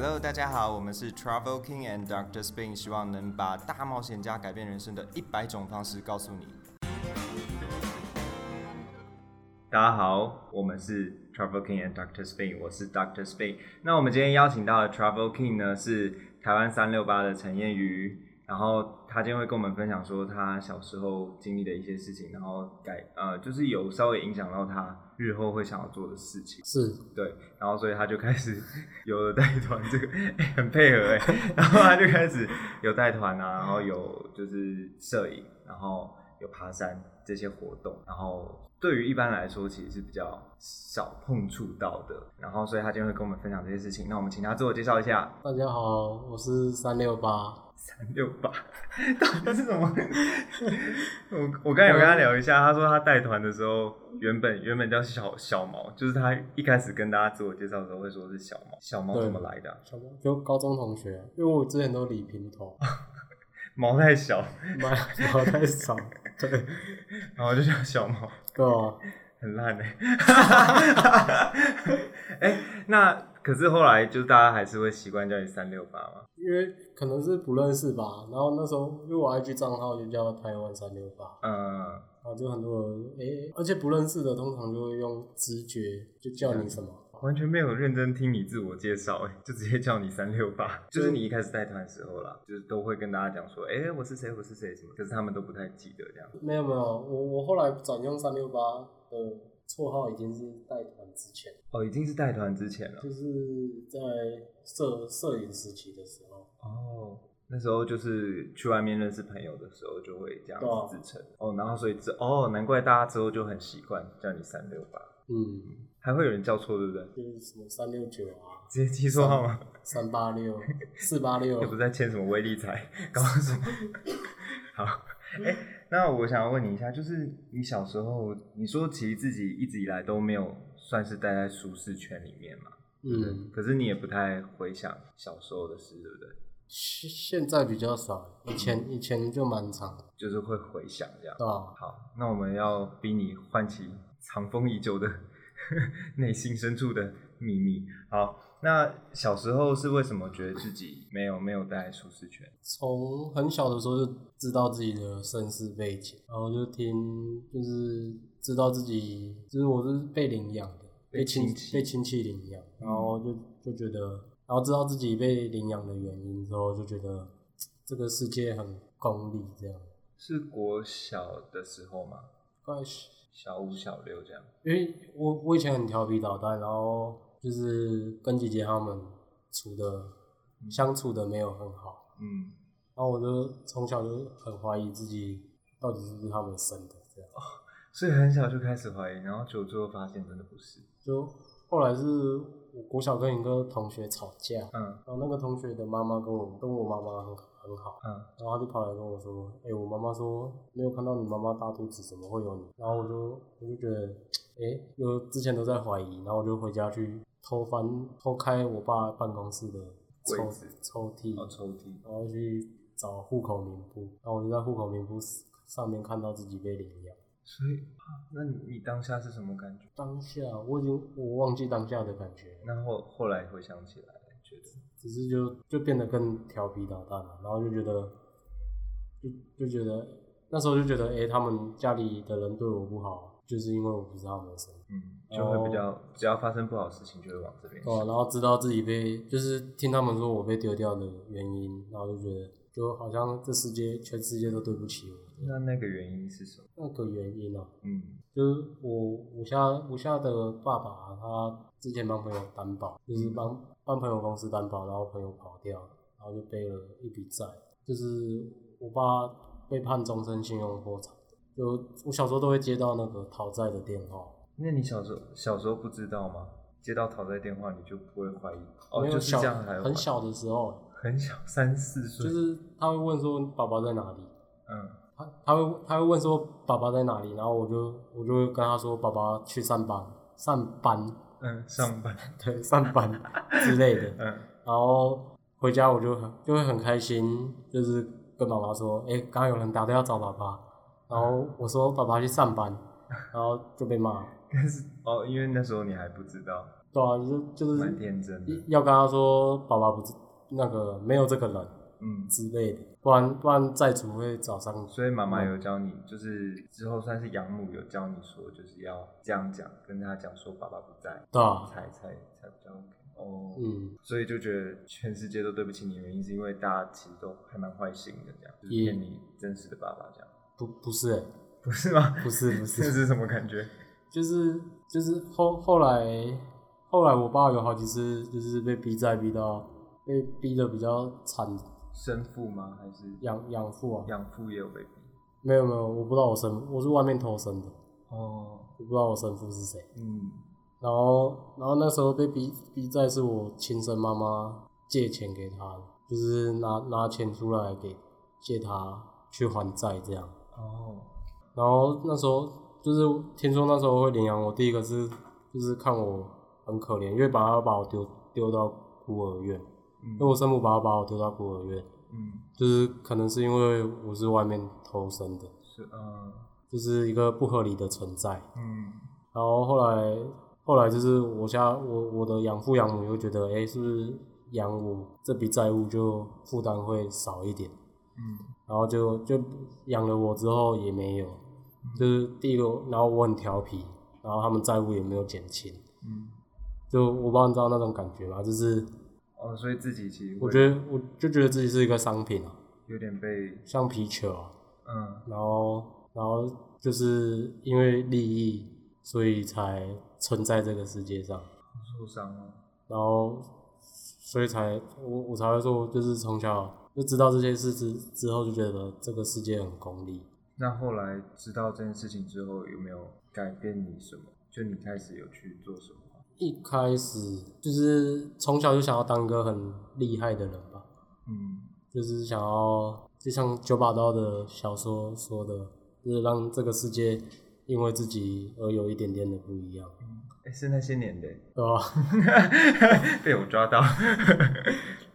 Hello，大家好，我们是 Travel King and Doctor Spain，希望能把大冒险家改变人生的一百种方式告诉你。大家好，我们是 Travel King and Doctor Spain，我是 Doctor Spain。那我们今天邀请到的 Travel King 呢是台湾三六八的陈燕瑜，然后他今天会跟我们分享说他小时候经历的一些事情，然后改呃就是有稍微影响到他日后会想要做的事情。是对，然后所以他就开始有了带团这个、欸很配合哎、然后他就开始有带团啊，然后有就是摄影，然后有爬山这些活动，然后对于一般来说其实是比较少碰触到的，然后所以他今天会跟我们分享这些事情。那我们请他自我介绍一下，大家好，我是三六八，三六八。到底是什么？我我刚才有跟他聊一下，他说他带团的时候原本原本叫小小毛，就是他一开始跟大家自我介绍的时候会说是小毛，小毛怎么来的啊、小毛就高中同学，因为我之前都理平头，毛太小，毛毛太少，对。然后就叫小毛，对啊，很烂哎、哎、那可是后来就是大家还是会习惯叫你三六八嘛，因为可能是不认识吧，然后那时候因为我 IG 账号就叫台湾三六八，嗯，然后就很多人诶、而且不认识的通常就会用直觉就叫你什么，完全没有认真听你自我介绍哎、就直接叫你三六八，就是你一开始带团的时候啦，就是都会跟大家讲说，哎、我是谁，我是谁什么，可是他们都不太记得这样。没有没有，我我后来转用三六八的绰号已经是带团之前，哦，已经是带团之前了。就是在摄摄影时期的时候。哦，那时候就是去外面认识朋友的时候，就会这样自称。哦，然后所以之哦，难怪大家之后就很习惯叫你三六八，嗯，还会有人叫错，对不对？就是什么三六九啊、直接记错号吗？三八六、四八六也，不是在签什么威力彩，搞什么？好，哎、那我想要问你一下，就是你小时候，你说其实自己一直以来都没有算是待在舒适圈里面嘛，嗯，可是你也不太回想小时候的事，对不对？现现在比较少，以前以前就蛮长，就是会回想这样。对吧？好，那我们要逼你唤起藏风已久的 内心深处的秘密。好，那小时候是为什么觉得自己没有没有待在舒适圈？从很小的时候就知道自己的身世背景，然后就听，就是知道自己，就是我是被领养的，被被亲被亲戚领养，然后就就觉得，然后知道自己被领养的原因之后，就觉得 这个世界很功利，这样，是国小的时候吗？怪小五、小六这样。因为我我以前很调皮捣蛋，然后就是跟姐姐她们处的相处的没有很好，嗯，然后我就从小就很怀疑自己到底是不是他们生的，这样。所以很小就开始怀疑，然后久最后发现真的不是。就后来是我国小跟一个同学吵架，嗯然后那个同学的妈妈跟我跟我妈妈很很好，嗯，然后他就跑来跟我说：“哎、我妈妈说没有看到你妈妈大肚子，怎么会有你？”然后我就我就觉得，哎、就之前都在怀疑，然后我就回家去偷翻偷开我爸办公室的抽柜子抽屉，哦，抽屉。然后去找户口名簿，然后我就在户口名簿上面看到自己被领养。所以，啊那你你当下是什么感觉？当下我已经我忘记当下的感觉，那后后来回想起来，觉得？只是就就变得更调皮捣蛋了，然后就觉得就就觉得那时候就觉得，哎、他们家里的人对我不好，就是因为我不是他们的生就会比较，只要发生不好的事情，就会往这边哦，然后知道自己被，就是听他们说我被丢掉的原因，然后就觉得就好像这世界全世界都对不起我。那那个原因是什么？那个原因呢、嗯就是我我下我下的爸爸，他之前帮朋友担保，就是帮帮朋友公司担保，然后朋友跑掉，然后就背了一笔债，就是我爸被判终身信用破产。就我小时候都会接到那个讨债的电话，那你小时候小时候不知道吗？接到讨债电话你就不会怀疑？哦，没有就是小这样很小的时候，很小三四岁，就是他会问说爸爸在哪里，嗯。他他会他会问说爸爸在哪里，然后我就我就会跟他说爸爸去上班上班，嗯上班。对上班 之类的，嗯。然后回家我就很就会很开心，就是跟妈妈说，哎、刚刚有人打电话找爸爸，然后我说爸爸去上班，然后就被骂，但 是哦，因为那时候你还不知道，对啊，就就是蛮天真的。要跟他说爸爸不是那个没有这个人嗯，之类的，不然不然债主会找上。所以妈妈有教你，就是之后算是养母有教你说，就是要这样讲，跟他讲说爸爸不在，对啊，才才才比较 OK。哦，嗯，所以就觉得全世界都对不起你，原因是因为大家其实都还蛮坏心的，这样就是骗你真实的爸爸这样，不不是、欸，不是吗？不是不是 这，是什么感觉？就是就是后后来后来我爸有好几次就是被逼债逼到被逼的比较惨，生父吗？还是养养父啊，养父也有被逼？没有没有，我不知道我生我是外面偷生的，哦，我不知道我生父是谁。嗯，然后，然后那时候被逼逼债是我亲生妈妈借钱给他的，就是拿拿钱出来给借他去还债这样。哦，然后那时候就是听说那时候会领养我，第一个是就是看我很可怜，因为把他把我丢丢到孤儿院，因为我生母把我把我丢到孤儿院，嗯，就是可能是因为我是外面偷生的，是，嗯就是一个不合理的存在。嗯然后后来后来就是我家我我的养父养母又觉得，哎，是不是养我这笔债务就负担会少一点？嗯然后就就养了我之后也没有，就是第一个，然后我很调皮，然后他们债务也没有减轻，嗯，就我不知道你知道那种感觉吗？就是哦，所以自己其实我觉得我就觉得自己是一个商品啊，有点被，像皮球啊，嗯然后然后就是因为利益，所以才存在这个世界上。受伤了，然后所以才我我才会说，就是从小就知道这些事之之后，就觉得这个世界很功利。那后来知道这件事情之后，有没有改变你什么？就你开始有去做什么？一开始就是从小就想要当一个很厉害的人吧，嗯就是想要就像九把刀的小说说的，就是让这个世界因为自己而有一点点的不一样，哎、是那些年的，对吧？被我抓到。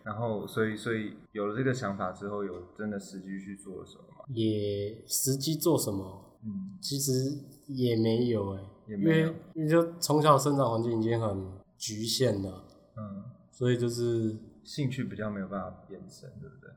然后，所以，所以有了这个想法之后，有真的实际去做了什么吗？也实际做什么，嗯，其实也没有哎、因也没有为因为就从小生长环境已经很局限了，嗯，所以就是兴趣比较没有办法延伸，对不对？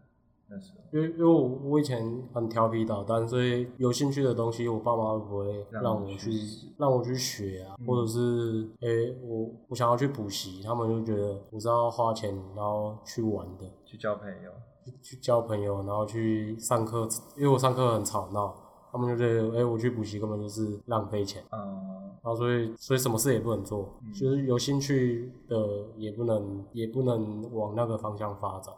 那时候因为因为我我以前很调皮捣蛋，所以有兴趣的东西，我爸妈会不会让让我去让我去学啊，或者是诶、我我想要去补习，他们就觉得我是要花钱然后去玩的，去交朋友，去去交朋友，然后去上课，因为我上课很吵闹，他们就觉得诶、我去补习根本就是浪费钱。嗯，然后所以所以什么事也不能做，就是有兴趣的也不能也不能往那个方向发展。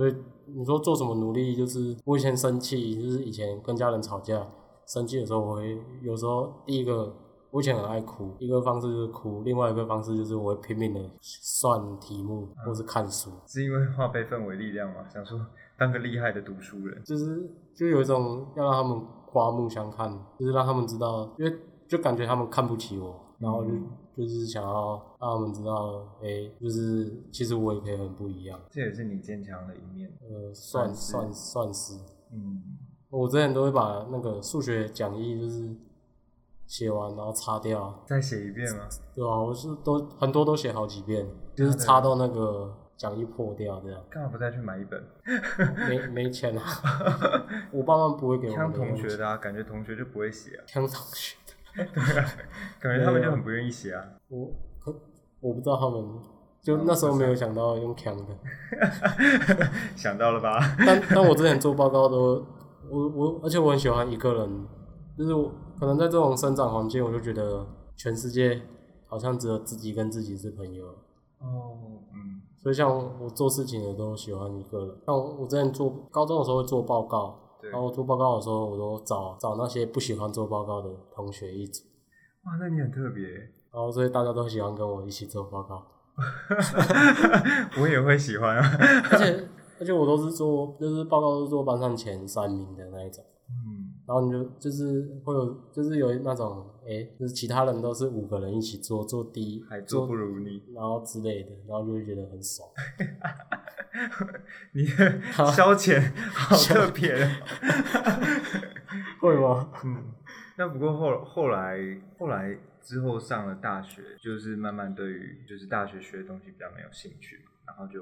所以你说做什么努力，就是我以前生气，就是以前跟家人吵架，生气的时候我会有时候第一个我以前很爱哭，一个方式就是哭，另外一个方式就是我会拼命的算题目或是看书，是因为化悲愤为力量嘛？想说当个厉害的读书人，就是就有一种要让他们刮目相看，就是让他们知道，因为就感觉他们看不起我，然后就、就是想要让他们知道，哎、就是其实我也可以很不一样，这也是你坚强的一面。呃，算算算算是，嗯，我之前都会把那个数学讲义就是写完然后擦掉，再写一遍吗？对啊、我是都很多都写好几遍，就是擦到那个讲义破掉这样，干嘛不再去买一本？没没钱啊，我爸妈不会给我像零用钱，同学的啊，感觉同学就不会写啊，像同学。感觉他们就很不愿意写啊。我可我不知道他们，就那时候没有想到用强的，想到了吧？但但我之前做报告都，我我而且我很喜欢一个人，就是我可能在这种生长环境，我就觉得全世界好像只有自己跟自己是朋友，哦，嗯。所以像我做事情我都喜欢一个人。像我之前做高中的时候会做报告，对然后做报告的时候，我都找找那些不喜欢做报告的同学一组，哇，那你很特别，然后所以大家都喜欢跟我一起做报告。我也会喜欢啊。而且而且我都是做，就是报告都是做班上前三名的那一种，嗯，然后你就就是会有，就是有那种，哎、就是其他人都是五个人一起做，做第一，还做不如你，然后之类的，然后就会觉得很爽。你的消遣 好特别哦。会吗？嗯，那不过后后来后来之后上了大学，就是慢慢对于就是大学学的东西比较没有兴趣嘛，然后就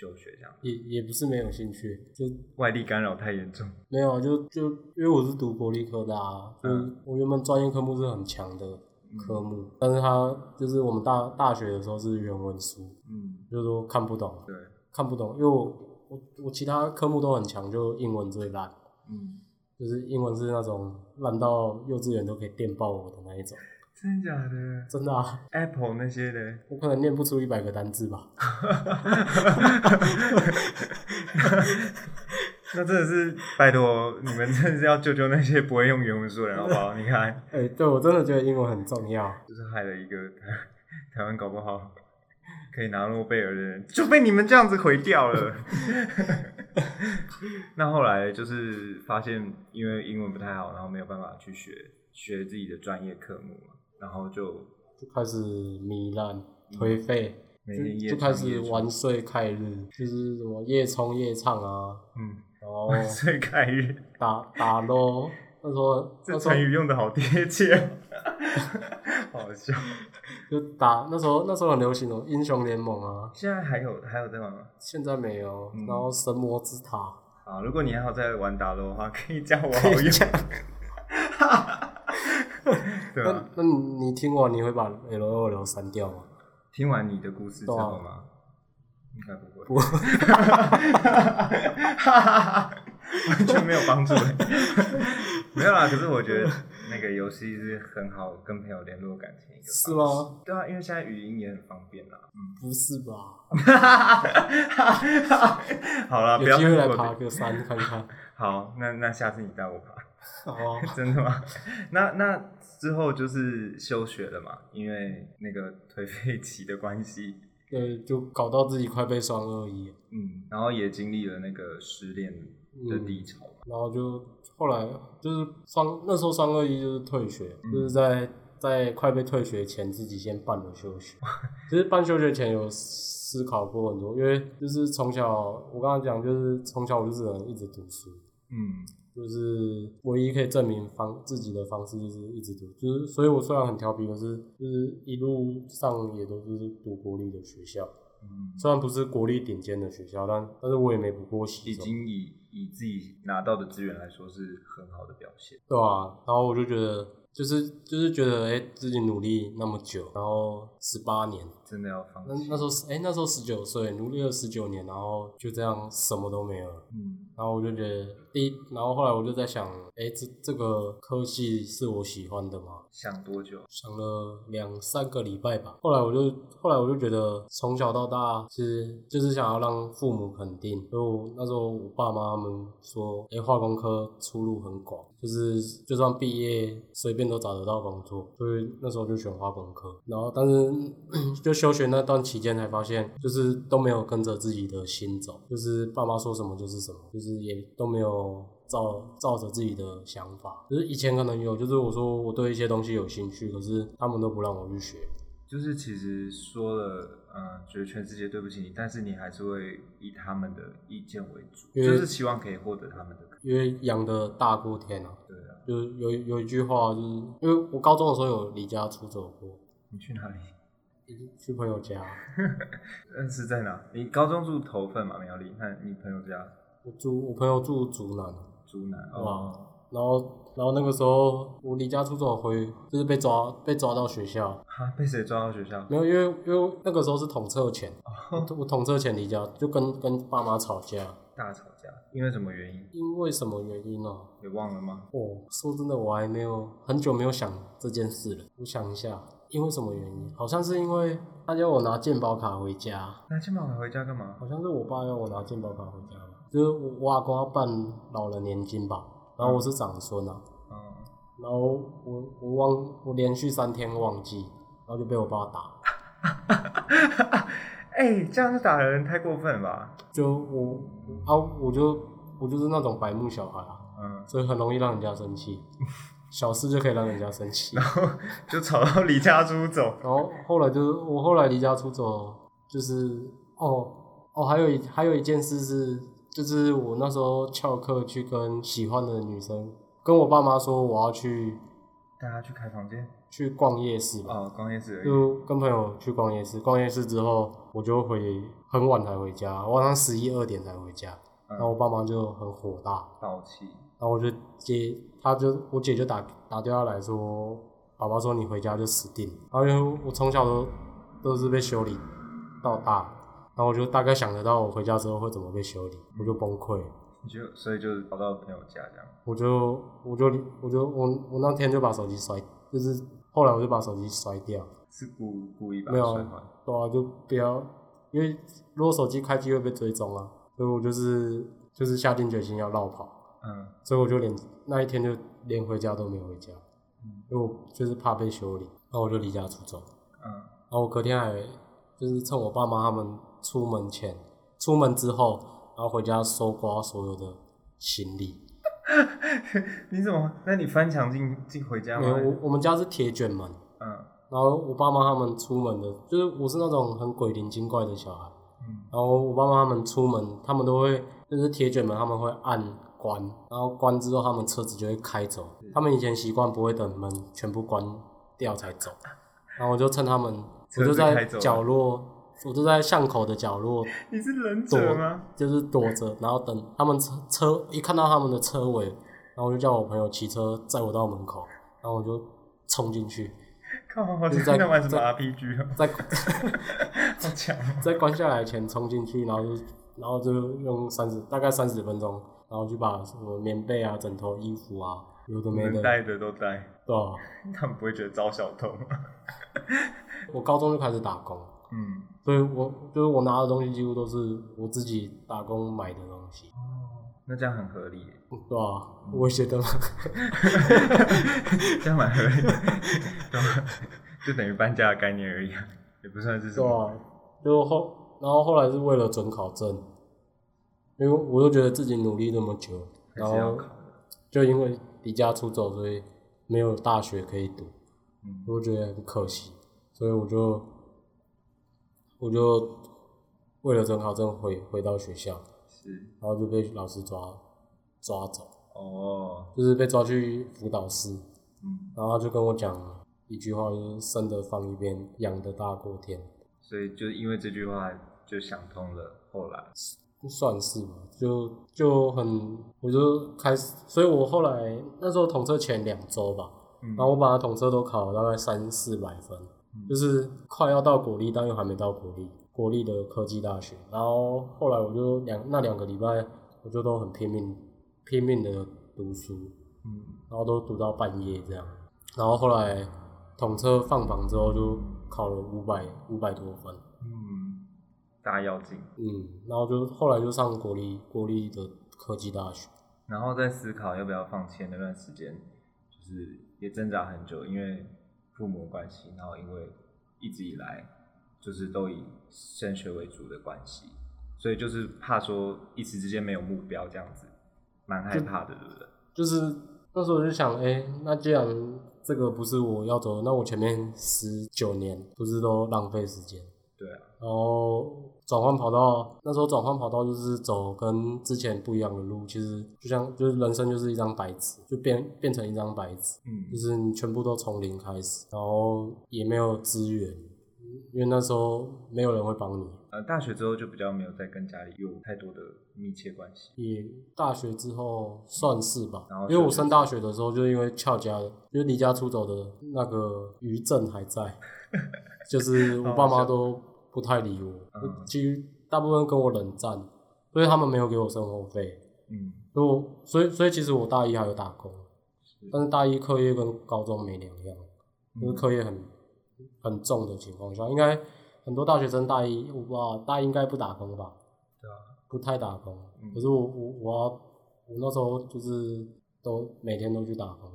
休学这样。也也不是没有兴趣，就外力干扰太严重，没有啊，就就因为我是读国立科大、嗯。我原本专业科目是很强的科目，但是他就是我们大大学的时候是原文书，嗯，就是说看不懂，对，看不懂，因为我我我其他科目都很强，就英文最烂，嗯，就是英文是那种烂到幼稚园都可以电爆我的那一种，真的假的真的啊，？Apple 那些的，我可能念不出一百个单字吧。那真的是拜托你们真的是要救救那些不会用原文书的人好不好？你看，哎、对我真的觉得英文很重要。就是害了一个台 台湾搞不好可以拿诺贝尔的人，就被你们这样子毁掉了。那后来就是发现，因为英文不太好，然后没有办法去学学自己的专业科目嘛，然后就就开始糜烂、颓废，每天夜就就开始玩睡开日，就是什么夜冲夜唱啊，嗯，然后万岁开日，打打 LO，那时候 这那成语用的好贴切，好笑。就打那时候那时候很流行哦，英雄联盟啊，现在还有还有在玩吗？现在没有，嗯然后神魔之塔，啊，如果你还有在玩打的话，可以加我好友。对那吧？那你你听完你会把 L O L 删掉吗？听完你的故事之后吗？应该不会，不完全没有帮助。没有啦，可是我觉得那个游戏是很好跟朋友联络感情一个方式是吗？对啊，因为现在语音也很方便啦。嗯，不是吧？好了，不要会来爬个山看看。好，那那下次你带我爬。好啊，真的吗？那那之后就是休学了嘛，因为那个颓废期的关系，对，就搞到自己快被双二一，嗯，然后也经历了那个失恋的低潮嘛，然后就后来就是双那时候双二一就是退学，嗯就是在在快被退学前自己先办了休学。其实办休学前有思考过很多，因为就是从小我刚刚讲，就是从小我就是人一直读书，嗯就是唯一可以证明方自己的方式就是一直读，就是所以我虽然很调皮，可是就是一路上也都是读国立的学校，嗯，虽然不是国立顶尖的学校，但但是我也没补过习已，经以以自己拿到的资源来说是很好的表现，对啊，然后我就觉得就是就是觉得哎、自己努力那么久，然后十八年，真的要放那弃。那时候是哎、那时候十九岁，努力了十九年，然后就这样什么都没有了。嗯然后我就觉得第一，然后后来我就在想，哎，这这个科系是我喜欢的吗？想多久？想了两三个礼拜吧。后来我就后来我就觉得，从小到大其实就是想要让父母肯定。就那时候我爸妈他们说，哎，化工科出路很广，就是就算毕业随便都找得到工作。所以那时候就选化工科。然后但是 就休学那段期间才发现，就是都没有跟着自己的心走，就是爸妈说什么就是什么，就是也都没有照照着自己的想法。就是以前可能有，就是我说我对一些东西有兴趣，可是他们都不让我去学。就是其实说了，嗯、觉得全世界对不起你，但是你还是会以他们的意见为主，因为就是希望可以获得他们的。因为养的大过天啊，对啊，就是有有一句话，就是因为我高中的时候有离家出走过，你去哪里？去朋友家，认识在哪？你高中住头份嘛，苗栗？那你朋友家我住我朋友住竹南，竹南哇哦，然后然后那个时候我离家出走回，就是被抓被抓到学校，哈，被谁抓到学校？没有，因为因为那个时候是统测前，哦我统测前离家，就跟跟爸妈吵架，大吵架，因为什么原因？因为什么原因呢、你忘了吗？哦，说真的，我还没有很久没有想这件事了。我想一下，因为什么原因？好像是因为他叫我拿健保卡回家，拿健保卡回家干嘛？好像是我爸要我拿健保卡回家吧，就是我我阿公要办老人年金吧，然后我是长孙啊，嗯，然后我我忘我连续三天忘记，然后就被我爸打，哎、这样子打人太过分了吧？就我啊我就我就是那种白目小孩啊，嗯，所以很容易让人家生气，小事就可以让人家生气。然后就吵到离家出走。然后后来就是我后来离家出走，就是哦哦，还有一还有一件事是，就是我那时候翘课去跟喜欢的女生，跟我爸妈说我要去带她去开房间去逛夜市吧，哦，逛夜市。就跟朋友去逛夜市。逛夜市之后，我就回很晚才回家，晚上十一二点才回家。嗯然后我爸妈就很火大，暴气，然后我就接，他就我姐就打打电话来说，爸爸说你回家就死定了。然后因为我从小都都是被修理到大，然后我就大概想得到我回家之后会怎么被修理，我就崩溃。你就所以就跑到朋友家这样。我就我就我就我我那天就把手机摔，就是后来我就把手机摔掉，是故故意把没有它摔坏。对啊，就不要，因为如果手机开机会被追踪啊，所以我就是就是下定决心要绕跑，嗯所以我就连那一天就连回家都没有回家，嗯因为我就是怕被修理，然后我就离家出走，嗯，然后我隔天还就是趁我爸妈他们出门前，出门之后，然后回家搜刮所有的行李，你怎么？那你翻墙进进回家没有，吗？我我们家是铁卷门。嗯然后我爸妈他们出门的，就是我是那种很鬼灵精怪的小孩。嗯然后我爸妈他们出门，他们都会就是铁卷门，他们会按关，然后关之后他们车子就会开走。他们以前习惯不会等门全部关掉才走，然后我就趁他们，我就在角落，我就在巷口的角落，你是忍者吗？就是躲着，然后等他们车车一看到他们的车尾，然后我就叫我朋友骑车载我到门口，然后我就冲进去，靠，我就是在在玩什么在 RPG 啊？在 好强哦！在关下来前冲进去，然后就然后就用三十大概三十分钟，然后就把什么棉被啊、枕头、衣服啊，有的没的，能带的都带，对啊，他们不会觉得招小偷吗？我高中就开始打工，嗯，所以我就是我拿的东西几乎都是我自己打工买的东西，哦，那这样很合理耶，对啊，我觉得嘛，这样蛮合理的，对吧就等于搬家的概念而已啊，也不算是什对么。啊，就后然后后来是为了准考证，因为我就觉得自己努力那么久，然后。就因为离家出走，所以没有大学可以读。嗯我就觉得很可惜，所以我就我就为了准考证回回到学校，是然后就被老师抓抓走，哦，就是被抓去辅导室，嗯，然后他就跟我讲一句话，就是生的放一边，养的大过天，所以就因为这句话就想通了，后来算是吧，就就很我就开始，所以我后来那时候统测前两周吧，嗯然后我把统测都考了大概三四百分，嗯就是快要到国立，但又还没到国立，国立的科技大学。然后后来我就两那两个礼拜，我就都很拼命拼命的读书，嗯然后都读到半夜这样。然后后来统测放榜之后，就考了五百五百多分，嗯，大要进，嗯，然后就后来就上国立国立的科技大学。然后在思考要不要放弃那段时间，就是也挣扎很久，因为父母关系，然后因为一直以来就是都以升学为主的关系，所以就是怕说一时之间没有目标这样子，蛮害怕的，对不对？就是那时候我就想，哎、那既然这个不是我要走的，那我前面十九年不是都浪费时间？对啊，然后转换跑道，那时候转换跑道就是走跟之前不一样的路，其实就像就是人生就是一张白纸，就变变成一张白纸，嗯就嗯是你全部都从零开始，然后也没有资源，因为那时候没有人会帮你。呃，大学之后就比较没有再跟家里有太多的密切关系，也大学之后算是吧然后，因为我就升大学的时候，就因为翘家，就是离家出走的那个余震还在，就是我爸妈都不太理我，嗯。其实大部分跟我冷战，所以他们没有给我生活费，嗯，所以我所以所以其实我大一还有打工，但是大一课业跟高中没两样，就是课业很很重的情况下，应该很多大学生大一我不知道大一应该不打工吧，对啊，不太打工。嗯。可是我我我要我那时候就是都每天都去打工，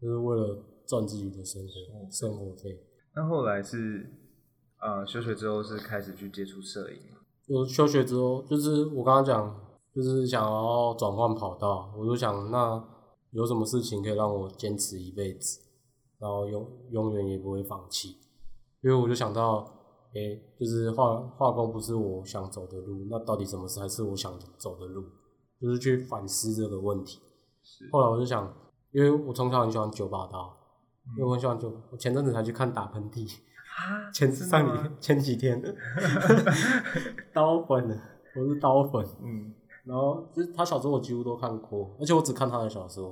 就是为了赚自己的生活生活费。那后来是呃休学之后是开始去接触摄影嘛，我休学之后，就是我刚刚讲，就是想要转换跑道，我就想那有什么事情可以让我坚持一辈子，然后永永远也不会放弃。因为我就想到，诶、就是化化工不是我想走的路，那到底什么才是我想走的路？就是去反思这个问题。是后来我就想，因为我从小很喜欢九把刀，因为我很喜欢九，我前阵子才去看打喷嚏，啊，前上前 几天，刀粉的，我是刀粉。嗯，然后就是他小说我几乎都看过，而且我只看他的小说，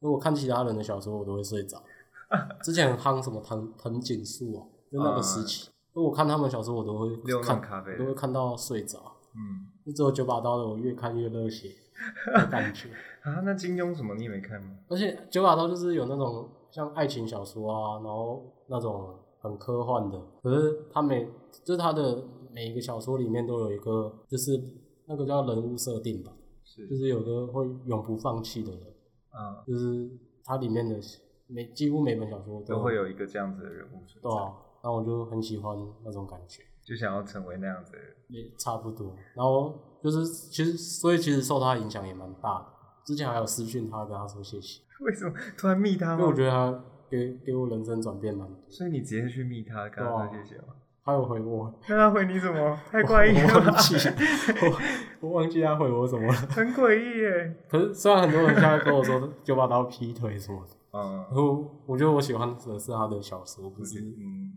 因为我看其他人的小说我都会睡着。之前很夯什么藤藤井树哦，就那个时期，因为我看他们小说我都会六看咖啡都会看到睡着。嗯，就只有九把刀的我越看越热血的感觉，啊，那金庸什么你也没看吗？而且九把刀就是有那种像爱情小说啊，然后那种很科幻的，可是他每就是他的每一个小说里面都有一个就是那个叫人物设定吧，是，就是有个会永不放弃的人，嗯，就是它里面的每几乎每本小说都会有一个这样子的人物存在，对啊，然后我就很喜欢那种感觉，就想要成为那样子的人。也差不多。然后就是其实所以其实受他影响也蛮大的，之前还有私讯他跟他说谢谢，为什么突然密他？因为我觉得他给给我人生转变蛮多。所以你直接去密他，跟他说谢谢吗？他有回我，那他回你什么？太怪异我了吧，忘记我我忘记他回我什么了。很诡异耶。可是虽然很多人现在跟我说九把刀劈腿什么的，嗯然，后我觉得我喜欢的是他的小说，不是嗯，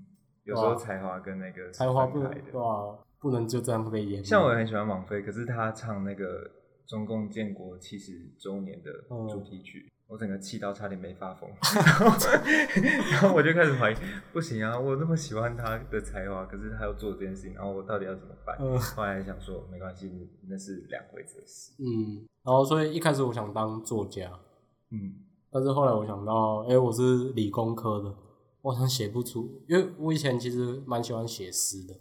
有时候才华跟那个才华不。对吧？不能就这样被淹没。像我也很喜欢王菲，可是她唱那个中共建国七十周年的嗯主题曲，我整个气到差点没发疯，然后 然后我就开始怀疑，不行啊，我那么喜欢他的才华，可是他要做这件事情，然后我到底要怎么办？嗯后来想说没关系，那是两回子的事。嗯，然后所以一开始我想当作家，嗯但是后来我想到，哎、我是理工科的，我好像写不出，因为我以前其实蛮喜欢写诗的，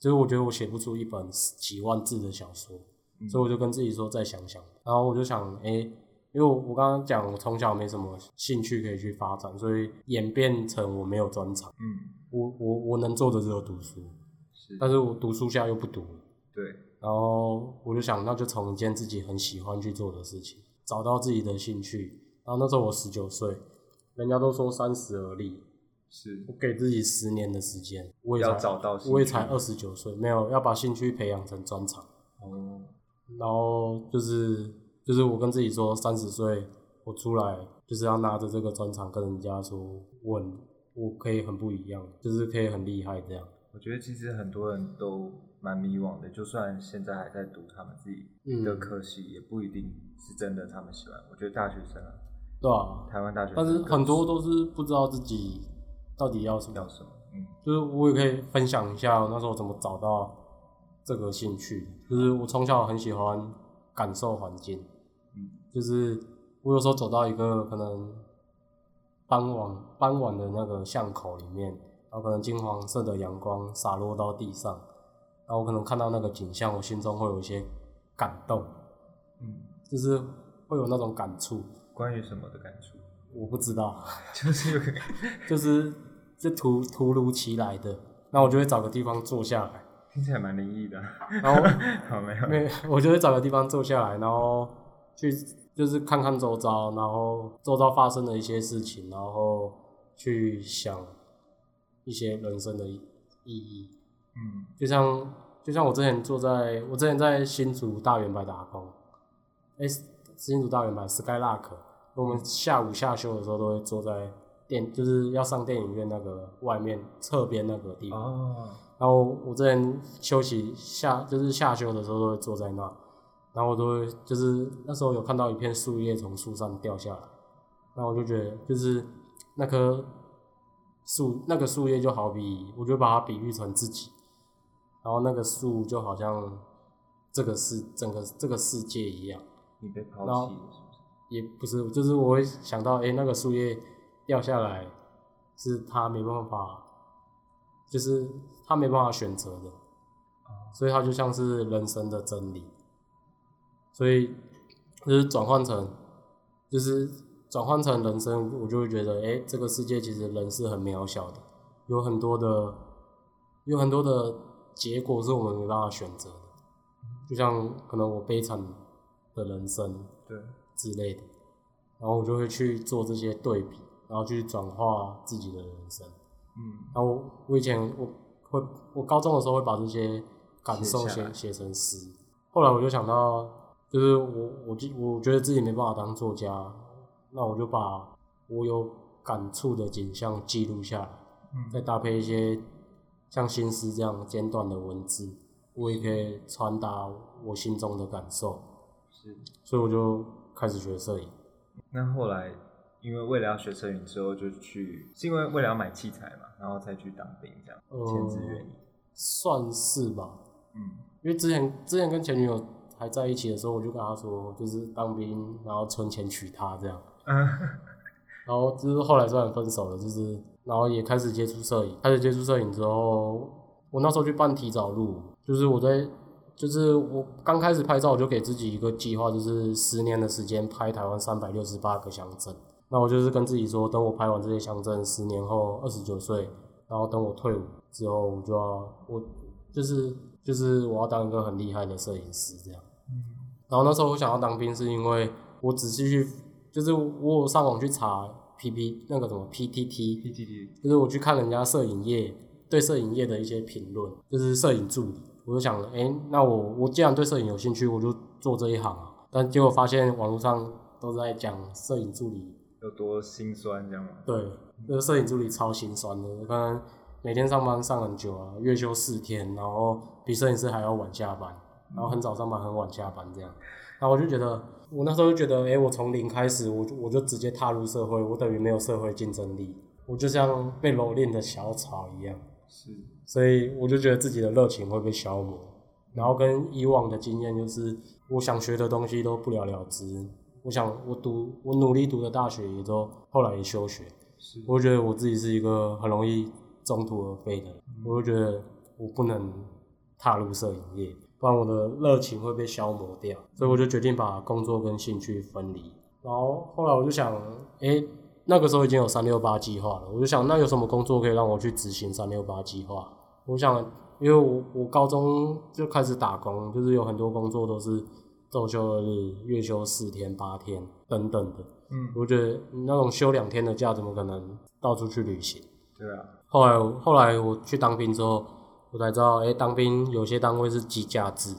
所以我觉得我写不出一本几万字的小说，嗯所以我就跟自己说再想想，然后我就想，哎、因为我我刚刚讲我从小没什么兴趣可以去发展，所以演变成我没有专长，嗯，我我我能做的只有读书，是，但是我读书现在又不读了。对，然后我就想，那就从一件自己很喜欢去做的事情，找到自己的兴趣。然后那时候我十九岁，人家都说三十而立，是我给自己十年的时间，我也要才找到我也才二十九岁，没有要把兴趣培养成专长。哦，然后就是就是我跟自己说，三十岁我出来就是要拿着这个专长跟人家说，我我可以很不一样，就是可以很厉害这样。我觉得其实很多人都蛮迷惘的，就算现在还在读他们自己嗯的科系，也不一定是真的他们喜欢。我觉得大学生啊，对啊，台湾大学生但是很多都是不知道自己到底要什么要。什么，嗯就是我也可以分享一下那时候怎么找到这个兴趣。就是我从小很喜欢感受环境，嗯就是我有时候走到一个可能傍晚傍晚的那个巷口里面，然后可能金黄色的阳光洒落到地上，然后我可能看到那个景象，我心中会有一些感动，嗯，就是会有那种感触。关于什么的感触？我不知道，就是有个就是这突突如其来的，那我就会找个地方坐下来。听起来蛮灵异的，然后好没有，没，我就会找个地方坐下来，然后去就是看看周遭，然后周遭发生的一些事情，然后去想一些人生的意义。嗯就像就像我之前坐在我之前在新竹大圆柏打工，哎、新竹大圆柏 Skylark，我们下午下休的时候都会坐在电，就是要上电影院那个外面侧边那个地方。哦，然后我之前休息下就是下休的时候都会坐在那，然后我都会就是那时候有看到一片树叶从树上掉下来，然后我就觉得就是那棵树那个树叶就好比，我就把它比喻成自己，然后那个树就好像这个世整个这个世界一样，你被抛然后弃了是不是？也不是就是我会想到，哎、那个树叶掉下来是他没办法，就是他没办法选择的。所以它就像是人生的真理，所以就是转换成，就是转换成人生，我就会觉得，哎、这个世界其实人是很渺小的，有很多的，有很多的结果是我们没办法选择的，就像可能我悲惨的人生对，之类的，然后我就会去做这些对比，然后去转化自己的人生。嗯然后我以前我会，我高中的时候会把这些感受写写成诗。后来我就想到，就是我我记我觉得自己没办法当作家，那我就把我有感触的景象记录下来，嗯再搭配一些像新诗这样简短的文字，我也可以传达我心中的感受，是。所以我就开始学摄影。那后来因为为了要学摄影之后，就去是因为为了要买器材嘛，然后才去当兵这样，呃签字。算是吧，嗯因为之前之前跟前女友还在一起的时候，我就跟他说，就是当兵，然后存钱娶她这样。嗯 然后就是后来虽然分手了，就是然后也开始接触摄影，开始接触摄影之后，我那时候去办提早录，就是我在就是我刚开始拍照，我就给自己一个计划，就是十年的时间拍台湾三百六十八个乡镇。那我就是跟自己说，等我拍完这些乡镇，十年后二十九岁，然后等我退伍之后，我就要我就是就是我要当一个很厉害的摄影师这样。嗯然后那时候我想要当兵，是因为我仔细去，就是我有上网去查 P P 那个什么 P T T，，PTT 就是我去看人家摄影业对摄影业的一些评论，就是摄影助理，我就想，哎、那我我既然对摄影有兴趣，我就做这一行啊。但结果发现网络上都在讲摄影助理，有多心酸这样吗？对，这个摄影助理超心酸的，可能每天上班上很久啊，月休四天，然后比摄影师还要晚下班，然后很早上班很晚下班这样。然后我就觉得，我那时候就觉得，哎、我从零开始，我就我就直接踏入社会，我等于没有社会竞争力，我就像被蹂躏的小草一样，是，所以我就觉得自己的热情会被消磨，然后跟以往的经验就是，我想学的东西都不了了之，我想我读我努力读的大学也都后来也休学，是。我觉得我自己是一个很容易中途而废的人，我就觉得我不能踏入摄影业，不然我的热情会被消磨掉，所以我就决定把工作跟兴趣分离。然后后来我就想，诶、那个时候已经有三六八计划了，我就想，那有什么工作可以让我去执行三六八计划？我想，因为我我高中就开始打工，就是有很多工作都是周休二日、月休四天、八天等等的。嗯，我觉得那种休两天的假，怎么可能到处去旅行？对啊，后来后来我去当兵之后，我才知道，哎、当兵有些单位是计假制，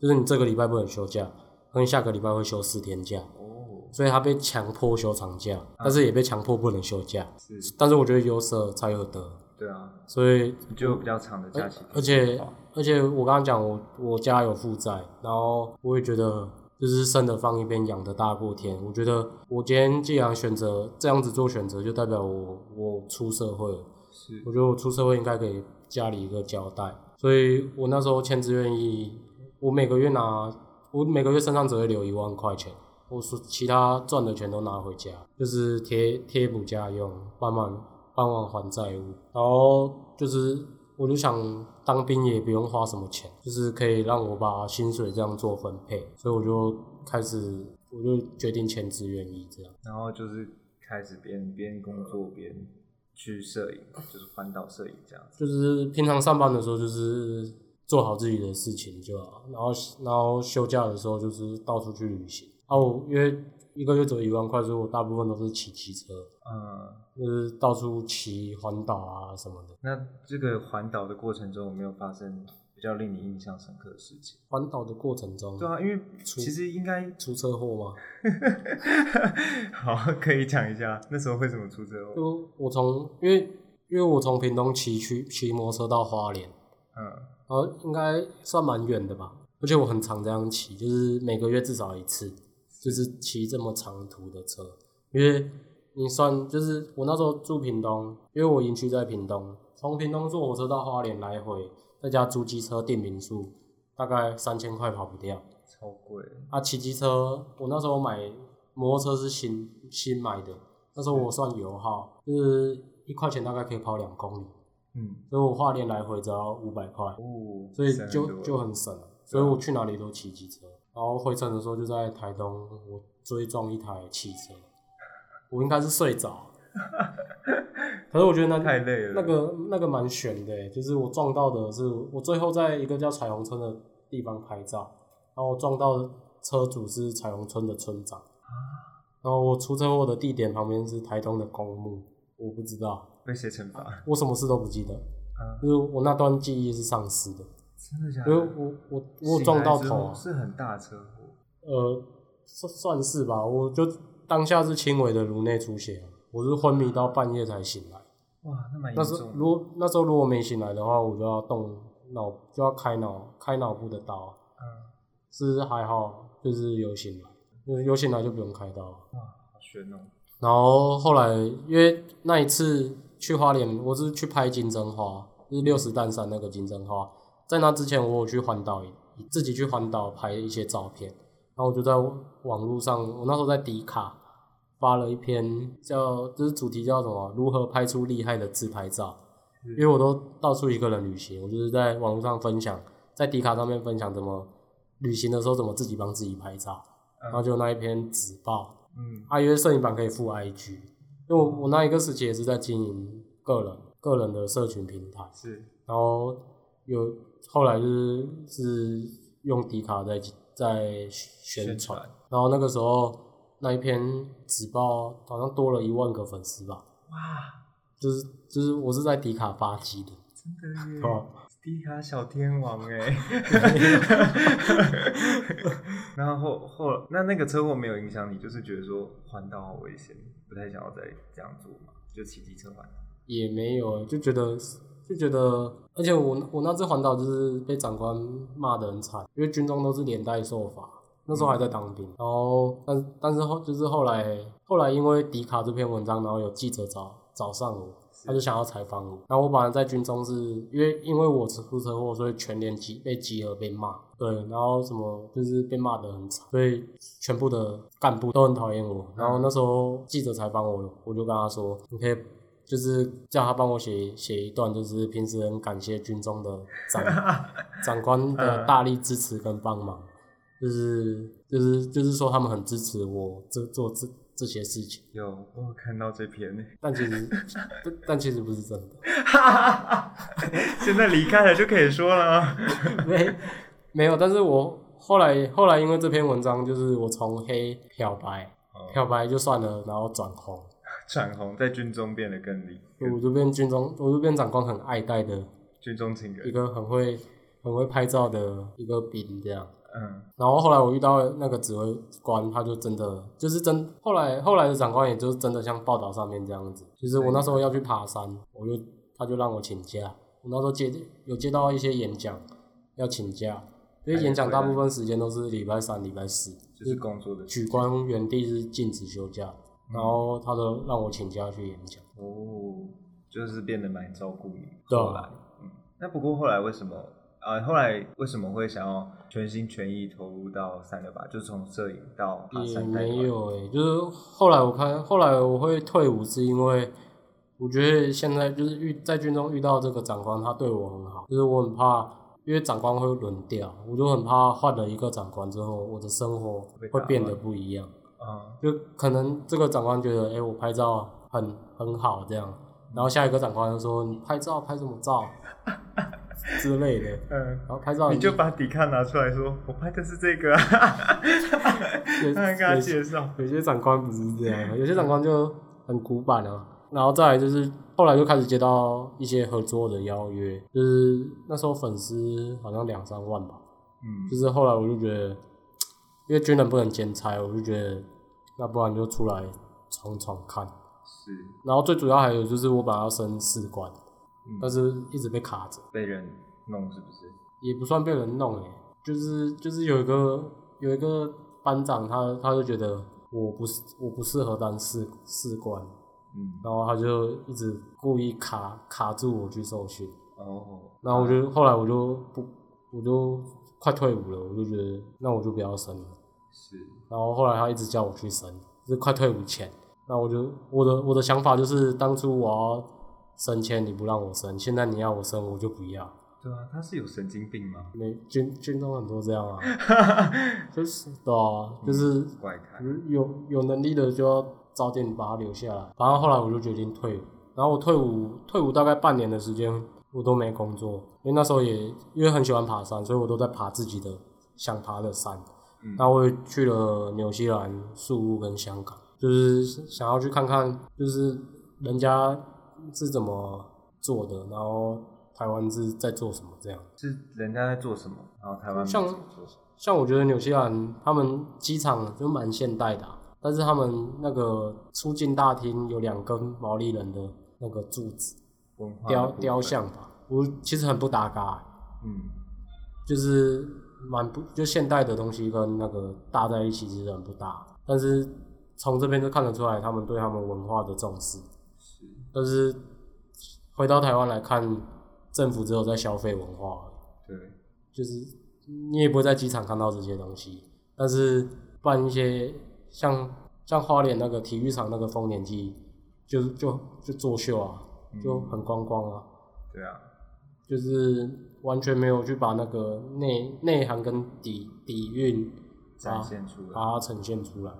就是你这个礼拜不能休假，可能下个礼拜会休四天假，哦，所以他被强迫休长假，但是也被强迫不能休假。是，但是我觉得有舍才有得，对啊，所以就比较长的假期，而且而且我刚刚讲我我家有负债，然后我也觉得就是生的放一边，养的大过天。我觉得我今天既然选择这样子做选择，就代表我我出社会了。是我觉得我出社会应该给家里一个交代，所以我那时候签志愿役，我每个月拿我每个月身上只会留一万块钱，我说其他赚的钱都拿回家，就是贴贴补家用，帮忙帮忙还债务，然后就是我就想当兵也不用花什么钱，就是可以让我把薪水这样做分配，所以我就开始我就决定签志愿役这样。然后就是开始边边工作边去摄影，就是环岛摄影这样子。就是平常上班的时候，就是做好自己的事情就好，然后然后休假的时候就是到处去旅行。啊，我因为一个月只有一万块，所以我大部分都是骑机车，嗯，就是到处骑环岛啊什么的。那这个环岛的过程中有没有发生比较令你印象深刻的事情？环岛的过程中，对啊，因为其实应该出车祸吗？好可以讲一下那时候为什么出车祸。就我从因为因为我从屏东骑去骑摩托车到花莲，嗯，然后应该算蛮远的吧，而且我很常这样骑，就是每个月至少一次，就是骑这么长途的车。因为你算就是我那时候住屏东，因为我营区在屏东，从屏东坐火车到花莲来回，再加租机车订民宿，大概三千块跑不掉。超贵。啊，骑机车，我那时候买摩托车是新新买的，那时候我算油耗，就是一块钱大概可以跑两公里，嗯，所以我花莲来回只要五百块。哦，所以就就很省，所以我去哪里都骑机车。然后回程的时候就在台东，我追撞一台汽车，我应该是睡着，可是我觉得那太累了。那个那个蛮悬的欸，就是我撞到的是我最后在一个叫彩虹村的地方拍照，然后我撞到车主是彩虹村的村长，然后我出车祸的地点旁边是台东的公墓，我不知道，被谁惩罚？我什么事都不记得，啊，就是我那段记忆是丧失的。真的假因为的？我我我撞到头啊，是很大的车祸。呃，算算是吧，我就当下是轻微的颅内出血啊，我是昏迷到半夜才醒来。哇，那蛮那时候严重的。如果那时候如果没醒来的话，我就要动脑，就要开脑开脑部的刀。嗯，是还好，就是有醒来，就是有醒来就不用开刀。哇，好悬哦。然后后来因为那一次去花莲，我是去拍金针花，就是六十担山那个金针花。在那之前，我有去环岛，自己去环岛拍一些照片。然后我就在网络上，我那时候在迪卡发了一篇叫，就是主题叫什么？如何拍出厉害的自拍照？因为我都到处一个人旅行，我就是在网络上分享，在迪卡上面分享怎么旅行的时候怎么自己帮自己拍照。然后就那一篇纸报，嗯。啊，因为摄影版可以附 IG，因为我我那一个时期也是在经营个人个人的社群平台，是，然后有后来就是是用迪卡在在宣传，然后那个时候那一篇纸报好像多了一万个粉丝吧，哇，就是就是我是在迪卡发迹的，真的耶。哦，迪卡小天王哎，然后后后那那个车祸没有影响你，就是觉得说环岛好危险，不太想要再这样做嘛，就骑机车环岛。也没有，就觉得就觉得，而且我我那次环岛就是被长官骂得很惨，因为军中都是连带受罚，那时候还在当兵，然后但但是后就是后来后来因为迪卡这篇文章，然后有记者找找上我，他就想要采访我，然后我本来在军中是因为因为我出车祸，所以全连集被集合被骂，对，然后什么就是被骂得很惨，所以全部的干部都很讨厌我，然后那时候记者采访我，我就跟他说，你可以。就是叫他帮我写写一段，就是平时很感谢军中的长 长官的大力支持跟帮忙，就是就是就是说他们很支持我这做这这些事情，有，我有看到这篇呢。但其实但但其实不是真的，现在离开了就可以说了？没没有，但是我后来后来因为这篇文章，就是我从黑漂白哦漂白就算了，然后转红，转红在军中变得更厉，我就变军中，我就变长官很爱戴的军中情一。个很会很会拍照的一个兵这样。嗯，然后后来我遇到那个指挥官，他就真的就是真，后来后来的长官也就是真的像报道上面这样子，就是我那时候要去爬山，我就他就让我请假，我那时候接有接到一些演讲要请假，因为演讲大部分时间都是礼拜三、礼拜四，就是工作的举官原地是禁止休假，然后他都让我请假去演讲。哦，就是变得蛮照顾你。对啊，嗯，那不过后来为什么啊、后来为什么会想要全心全意投入到三六八？就是从摄影到爬也没有诶、就是后来我看，后来我会退伍，是因为我觉得现在就是遇在军中遇到这个长官，他对我很好，就是我很怕，因为长官会轮调，我就很怕换了一个长官之后，我的生活会变得不一样，啊、就可能这个长官觉得，哎、我拍照很很好这样，然后下一个长官就说你拍照拍什么照 之类的，嗯，然后拍照你就把底卡拿出来说，我拍的是这个、啊，有他跟他有介绍。有些长官不是这样，有些长官就很古板啊。然后再来就是后来就开始接到一些合作的邀约，就是那时候粉丝好像两三万吧。嗯，就是后来我就觉得，因为军人不能兼差，我就觉得那不然就出来闯闯看。是然后最主要还有就是我本来要升士官，嗯。但是一直被卡着，被人弄是不是？也不算被人弄诶、就是就是有一个有一个班长他他就觉得我不是我不适合当士士官，嗯，然后他就一直故意卡卡住我去受训，哦，然后我就后来我就不我就快退伍了，我就觉得那我就不要升了，是。然后后来他一直叫我去升，就是快退伍前，那我就我的我的想法就是当初我要升迁你不让我升，现在你要我升我就不要，对啊，他是有神经病吗？没军军中很多这样啊，就是对啊，就是怪胎，有有能力的就要早点把他留下来。然后后来我就决定退伍，然后我退伍退伍大概半年的时间，我都没工作，因为那时候也因为很喜欢爬山，所以我都在爬自己的想爬的山。嗯那我也去了纽西兰、宿务跟香港，就是想要去看看，就是人家是怎么做的，然后台湾是在做什么这样。是人家在做什么，然后台湾像？像我觉得纽西兰他们机场就蛮现代的啊、但是他们那个出境大厅有两根毛利人的那个柱子雕雕，像吧，我其实很不搭嘎、嗯，就是蛮不就现代的东西跟那个搭在一起其实很不搭，但是从这边就看得出来他们对他们文化的重视。是，但是回到台湾来看，政府只有在消费文化对，就是你也不会在机场看到这些东西，但是办一些像像花莲那个体育场那个丰年祭，就就就作秀啊，就很观光啊。对啊，就是完全没有去把那个内内涵跟底底蕴展现出来。把它呈现出来。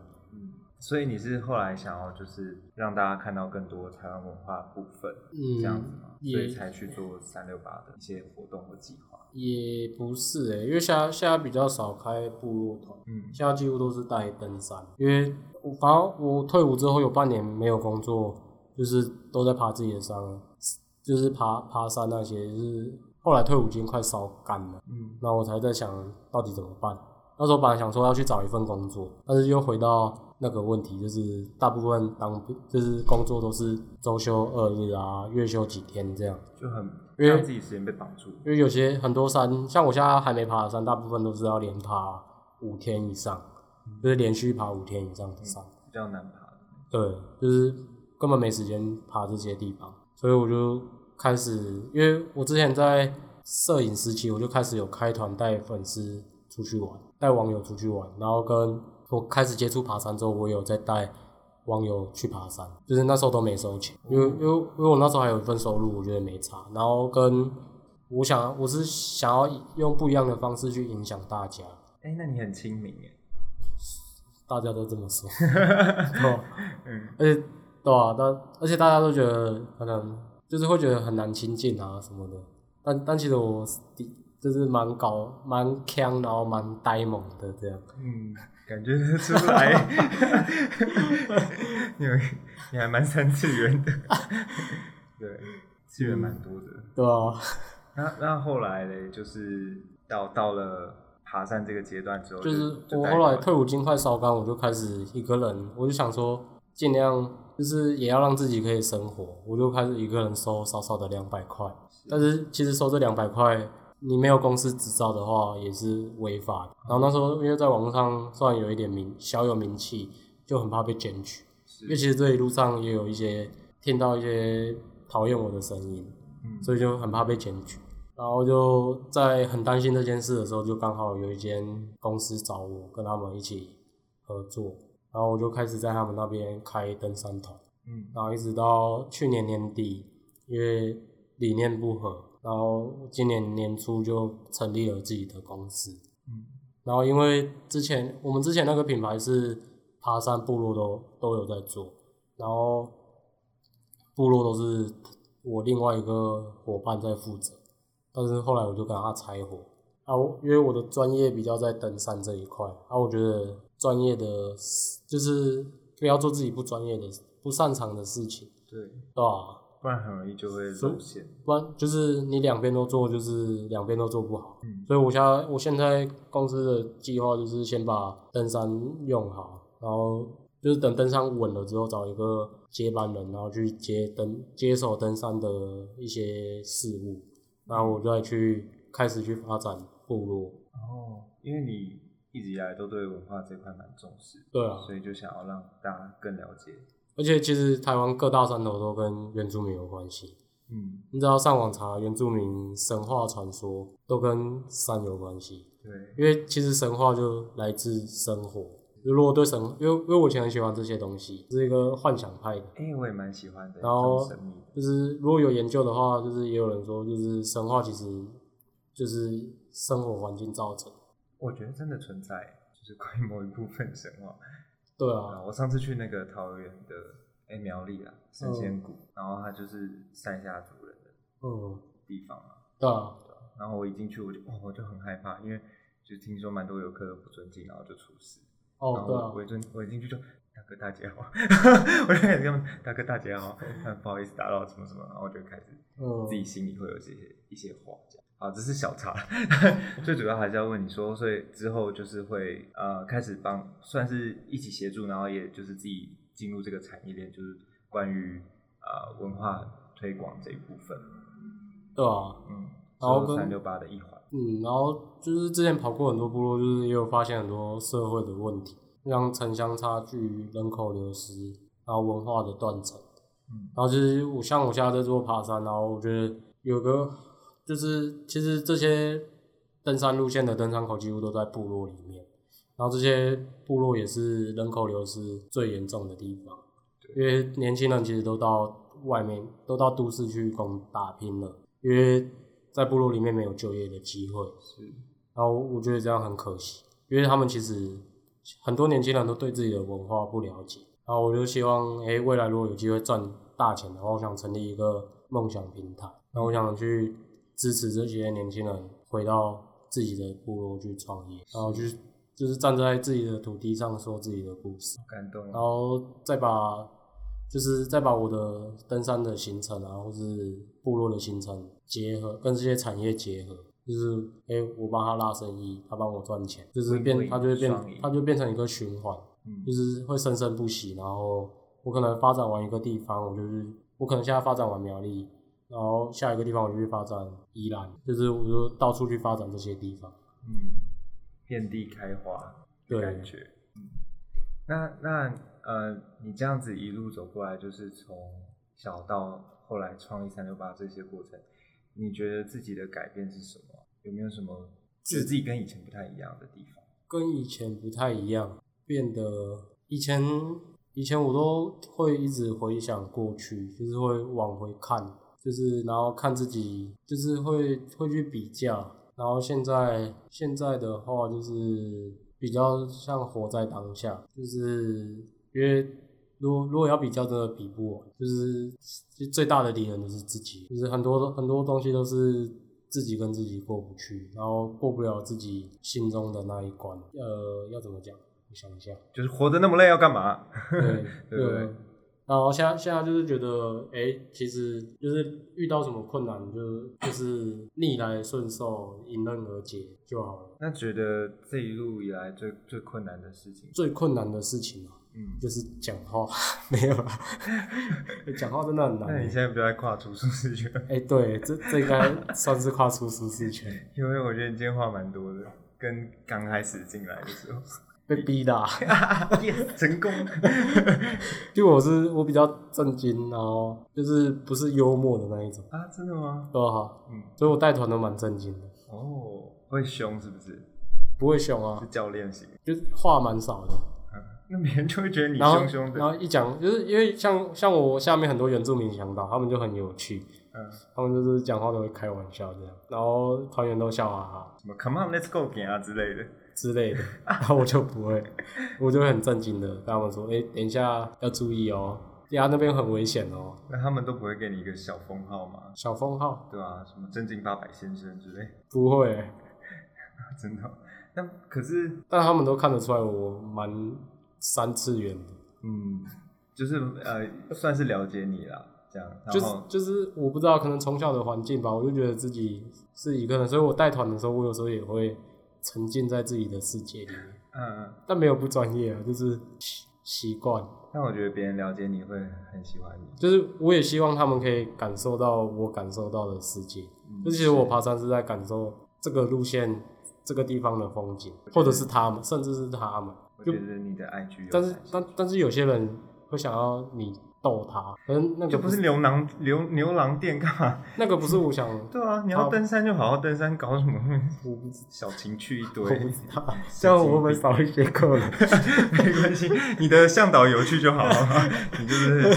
嗯，所以你是后来想要就是让大家看到更多台湾文化部分，嗯这样子吗？所以才去做三六八的一些活动和计划。也不是诶、因为现在现在比较少开部落团，嗯现在几乎都是带登山。因为我反正我退伍之后有半年没有工作，就是都在爬自己的山，就是爬爬山那些，就是后来退伍金快烧干了。嗯那我才在想到底怎么办。那时候本来想说要去找一份工作，但是又回到那个问题，就是大部分当兵就是工作都是周休二日啊，月休几天这样。就很因为让自己时间被绑住。因为有些很多山，像我现在还没爬的山，大部分都是要连爬五天以上，就是连续爬五天以上的山。比较难爬。对，就是根本没时间爬这些地方，所以我就开始，因为我之前在摄影时期，我就开始有开团带粉丝出去玩，带网友出去玩，然后跟我开始接触爬山之后，我有在带网友去爬山，就是那时候都没收钱，因为因为因为我那时候还有一份收入，我觉得没差，然后跟我想我是想要用不一样的方式去影响大家，哎、那你很亲民哎。大家都这么说，对吧？嗯，而且对啊，但而且大家都觉得可能就是会觉得很难亲近啊什么的，但但其实我的就是蛮搞蛮强，然后蛮呆萌的这样。嗯，感觉得出来，你们你还蛮三次元的，对，次元蛮多的。对啊，那那后来嘞，就是到到了爬山这个阶段之后，就是我后来退伍金快烧干，我就开始一个人，我就想说尽量就是也要让自己可以生活，我就开始一个人收少少的两百块。但是其实收这两百块，你没有公司执照的话也是违法的。然后那时候因为在网络上算有一点名小有名气，就很怕被检举。因为其实这一路上也有一些听到一些讨厌我的声音，嗯所以就很怕被检举。然后就在很担心这件事的时候，就刚好有一间公司找我跟他们一起合作，然后我就开始在他们那边开登山团，嗯然后一直到去年年底，因为理念不合，然后今年年初就成立了自己的公司。嗯然后因为之前我们之前那个品牌是爬山部落都都有在做，然后部落都是我另外一个伙伴在负责，但是后来我就跟他拆伙啊，因为我的专业比较在登山这一块啊，我觉得专业的就是不要做自己不专业的、不擅长的事情，对，对吧？不然很容易就会露馅。不然就是你两边都做，就是两边都做不好。嗯所以我现在我现在公司的计划就是先把登山用好，然后就是等登山稳了之后，找一个接班人，然后去接登接手登山的一些事务，然后我再去开始去发展部落。哦，因为你一直以来都对文化这块蛮重视，对啊，所以就想要让大家更了解。而且其实台湾各大山头都跟原住民有关系。嗯，你只要上网查原住民神话传说，都跟山有关系。对，因为其实神话就来自生活。就如果对神，因为因为我以前很喜欢这些东西，是一个幻想派的。哎、我也蛮喜欢的，然后。就是如果有研究的话，就是也有人说，就是神话其实就是生活环境造成。我觉得真的存在，就是关于某一部分神话。对啊，啊，我上次去那个桃园的哎、苗栗啊神仙谷，然后它就是山下族人的嗯，地方嘛。对啊，然后我一进去我就哇我就很害怕，因为就听说蛮多游客都不尊敬，然后就出事。然哦，对我我，一进我一进去就大哥大姐好，我就开始跟大哥大姐好，嗯 不好意思打扰什么什么，然后我就开始嗯。自，己心里会有这些一些话这样。好，这是小差，最主要还是要问你说，所以之后就是会呃开始帮，算是一起协助，然后也就是自己进入这个产业链，就是关于呃文化推广这一部分，对啊，嗯，然后三六八的一环，嗯，然后就是之前跑过很多部落，就是也有发现很多社会的问题，像城乡差距、人口流失，然后文化的断层。嗯然后就是我像我现在在做爬山，然后我觉得有个就是其实这些登山路线的登山口几乎都在部落里面，然后这些部落也是人口流失最严重的地方，因为年轻人其实都到外面都到都市去工打拼了，因为在部落里面没有就业的机会，是，然后我觉得这样很可惜，因为他们其实很多年轻人都对自己的文化不了解。然后我就希望，诶，未来如果有机会赚大钱的话，我想成立一个梦想平台，然后我想去支持这些年轻人回到自己的部落去创业，然后去就是站在自己的土地上说自己的故事，感动，然后再把就是再把我的登山的行程啊，或是部落的行程结合跟这些产业结合，就是诶，我帮他拉生意，他帮我赚钱，就是变他就会变他就变成一个循环。嗯就是会生生不息，然后我可能发展完一个地方，我就是我可能现在发展完苗栗，然后下一个地方我就去发展宜兰，就是我就到处去发展这些地方。嗯，遍地开花的对感觉，嗯，那那呃，你这样子一路走过来，就是从小到后来创立三六八这些过程，你觉得自己的改变是什么？有没有什么是自己跟以前不太一样的地方？跟以前不太一样，变得以前以前我都会一直回想过去，就是会往回看，就是然后看自己，就是会会去比较，然后现在现在的话就是比较像活在当下，就是因为如果如果要比较，真的比不完，就是最大的敌人就是自己，就是很多很多东西都是自己跟自己过不去，然后过不了自己心中的那一关。呃，要怎么讲？我想一下。就是活得那么累要干嘛？对对不对对。然后现在现在就是觉得，哎、其实就是遇到什么困难，就就是逆来顺受，迎刃而解就好了。那觉得这一路以来最最困难的事情，最困难的事情啊，嗯，就是讲话，没有啦，讲话真的很难欸。那你现在不就在跨出舒适圈？哎、对，这这应该算是跨出舒适圈，因为我觉得你今天话蛮多的，跟刚开始进来的时候被逼的、成功。就我是我比较震惊，然后就是不是幽默的那一种，啊，真的吗？都好，嗯，所以我带团都蛮震惊的，哦，会凶是不是？不会凶啊是，教练型。就是话蛮少的。嗯，那别人就会觉得你凶凶的。然后一讲，就是因为像像我下面很多原住民向导，他们就很有趣，嗯，他们就是讲话都会开玩笑这样，然后团员都笑哈哈什么 Come on，Let's go 给啊之类的。之类的，然后我就不会，我就会很震惊的跟他们说，哎、等一下要注意哦，等一下那边很危险哦，那他们都不会给你一个小封号吗？小封号对啊、什么真金八百先生之类，不会、真的。那可是，但他们都看得出来我蛮三次元的。嗯，就是呃，算是了解你啦，这样。就是，就是我不知道，可能从小的环境吧，我就觉得自己是一个人，所以我带团的时候，我有时候也会沉浸在自己的世界里面，嗯嗯。但没有不专业啊，就是习习惯，但我觉得别人了解你会很喜欢你。就是我也希望他们可以感受到我感受到的世界，嗯就其实我爬山是在感受这个路线、这个地方的风景，或者是他们，甚至是他们，我就觉得你的 IG 有但是但但是有些人会想要你逗他，可能那个就不是牛郎牛牛郎店干嘛？那个不是我想，对啊，你要登山就好好登山，搞什么小情趣一堆？我不知道，这样我会不会少一些客人？没关系，你的向导有趣就好，你就是，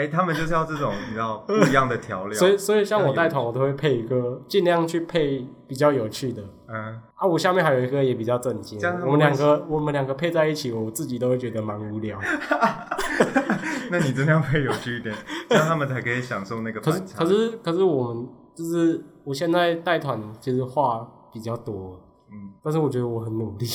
哎、他们就是要这种你知道不一样的调料。所以所以像我带团，我都会配一个，尽量去配比较有趣的。嗯，啊，我下面还有一个也比较震惊我们两个我们两个配在一起，我自己都会觉得蛮无聊。那你真的要配有趣一点，这样他们才可以享受那个可是。可是可是我们就是我现在带团，其实话比较多，嗯，但是我觉得我很努力，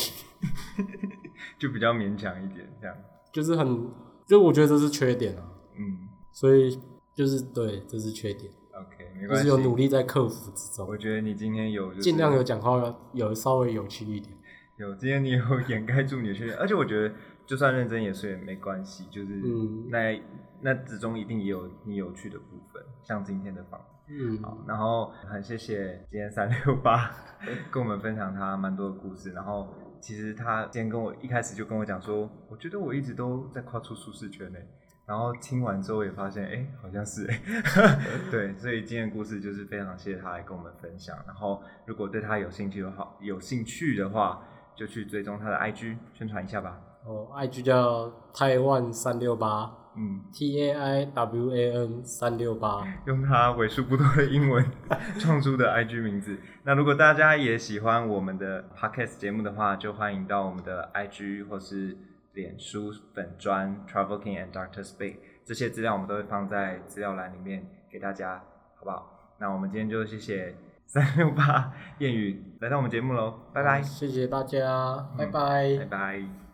就比较勉强一点这样。就是很，就我觉得这是缺点啊，嗯所以就是对，这是缺点。，OK，没关系。就是有努力在克服之中我，觉得你今天有、就是、尽量有讲话有稍微有趣一点。有，今天你有 掩盖住你的缺点，而且我觉得就算认真也是也没关系，就是嗯那、那之中一定也有你有趣的部分，像今天的访谈。嗯，好，然后很谢谢今天三六八 跟我们分享他蛮多的故事，然后其实他今天跟我一开始就跟我讲说，我觉得我一直都在跨出舒适圈内。然后听完之后也发现，哎，好像是哎，对，所以今天的故事就是非常谢谢他来跟我们分享。然后如果对他有兴趣的话，有兴趣的话，就去追踪他的 IG 宣传一下吧。哦，IG 叫台湾三六八嗯，T A I W A N 三六八。用他为数不多的英文创出的 IG 名字。那如果大家也喜欢我们的 Podcast 节目的话，就欢迎到我们的 IG 或是脸书粉砖 Travel King and Doctor Speak 这些资料，我们都会放在资料栏里面给大家，好不好？那我们今天就谢谢 三六八谚语来到我们节目喽，拜拜，谢谢大家，拜嗯拜拜拜。